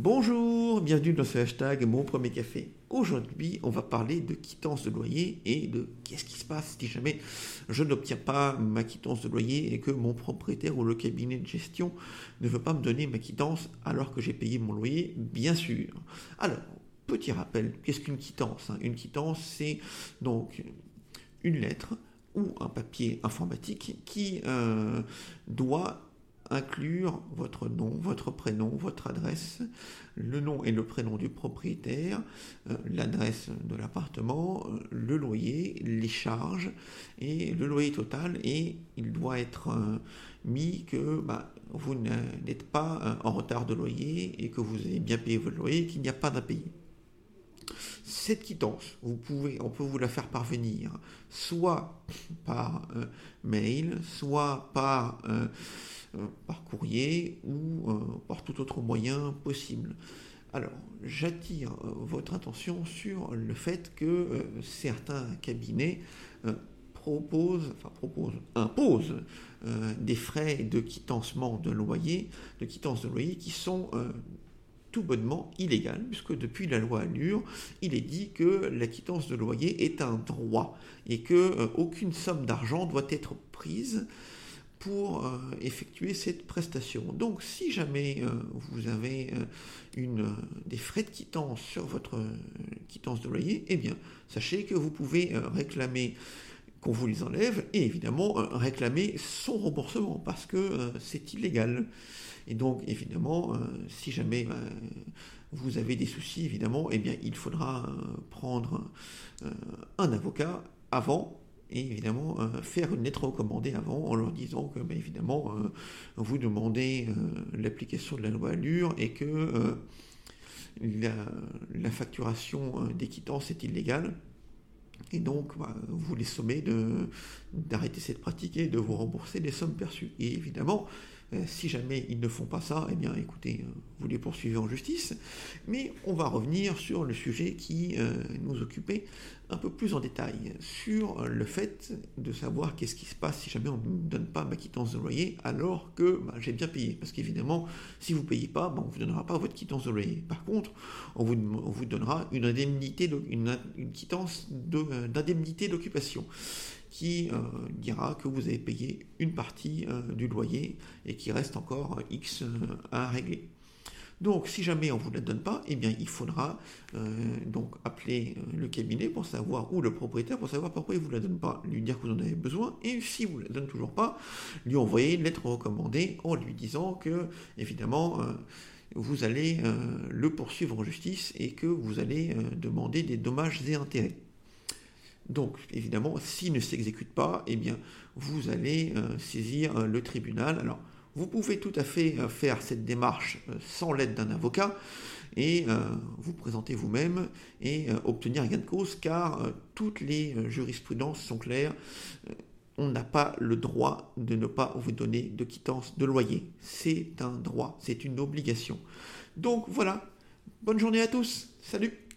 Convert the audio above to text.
Bonjour, bienvenue dans ce hashtag Mon Premier Café. Aujourd'hui, on va parler de quittance de loyer et de qu'est-ce qui se passe si jamais je n'obtiens pas ma quittance de loyer et que mon propriétaire ou le cabinet de gestion ne veut pas me donner ma quittance alors que j'ai payé mon loyer, bien sûr. Alors, petit rappel, qu'est-ce qu'une quittance hein? Une quittance, c'est donc une lettre ou un papier informatique qui euh, doit inclure votre nom, votre prénom, votre adresse, le nom et le prénom du propriétaire, euh, l'adresse de l'appartement, euh, le loyer, les charges et le loyer total. Et il doit être euh, mis que bah, vous n'êtes pas en retard de loyer et que vous avez bien payé votre loyer et qu'il n'y a pas d'impayé. Cette quittance, vous pouvez, on peut vous la faire parvenir soit par mail, soit par par courrier ou euh, par tout autre moyen possible. Alors, j'attire euh, votre attention sur le fait que certains cabinets proposent, enfin proposent, imposent des frais de quittancement de loyer, de quittance de loyer qui sont tout bonnement illégales, puisque depuis la loi Allure, il est dit que la quittance de loyer est un droit et que aucune somme d'argent doit être prise pour euh, effectuer cette prestation. Donc si jamais euh, vous avez euh, une, des frais de quittance sur votre quittance de loyer, eh bien sachez que vous pouvez réclamer qu'on vous les enlève et évidemment réclamer son remboursement parce que c'est illégal. Et donc évidemment, si jamais vous avez des soucis, évidemment, eh bien il faudra prendre un avocat avant et évidemment euh, faire une lettre recommandée avant en leur disant que ben, évidemment euh, vous demandez euh, l'application de la loi Allure et que la, facturation des quittances est illégale et donc bah, vous les sommez d'arrêter cette pratique et de vous rembourser les sommes perçues. Et évidemment, si jamais ils ne font pas ça, eh bien écoutez, euh, vous les poursuivez en justice. Mais on va revenir sur le sujet qui euh, nous occupait un peu plus en détail, sur le fait de savoir qu'est-ce qui se passe si jamais on ne donne pas ma quittance de loyer alors que bah, j'ai bien payé. Parce qu'évidemment, si vous ne payez pas, bah, on ne vous donnera pas votre quittance de loyer. Par contre, on vous, donnera une indemnité, une quittance d'indemnité d'occupation qui euh, dira que vous avez payé une partie euh, du loyer et qu'il reste encore X euh, à régler. Donc, si jamais on ne vous la donne pas, eh bien, il faudra donc appeler le cabinet pour savoir, ou le propriétaire pour savoir pourquoi il ne vous la donne pas, lui dire que vous en avez besoin, et si vous la donne toujours pas, lui envoyer une lettre recommandée en lui disant que, évidemment, vous allez le poursuivre en justice et que vous allez demander des dommages et intérêts. Donc, évidemment, s'il ne s'exécute pas, eh bien, vous allez euh, saisir euh, le tribunal. Alors, vous pouvez tout à fait euh, faire cette démarche sans l'aide d'un avocat et vous présenter vous-même et obtenir gain de cause, car toutes les jurisprudences sont claires. on n'a pas le droit de ne pas vous donner de quittance de loyer. C'est un droit, c'est une obligation. Donc voilà, bonne journée à tous. Salut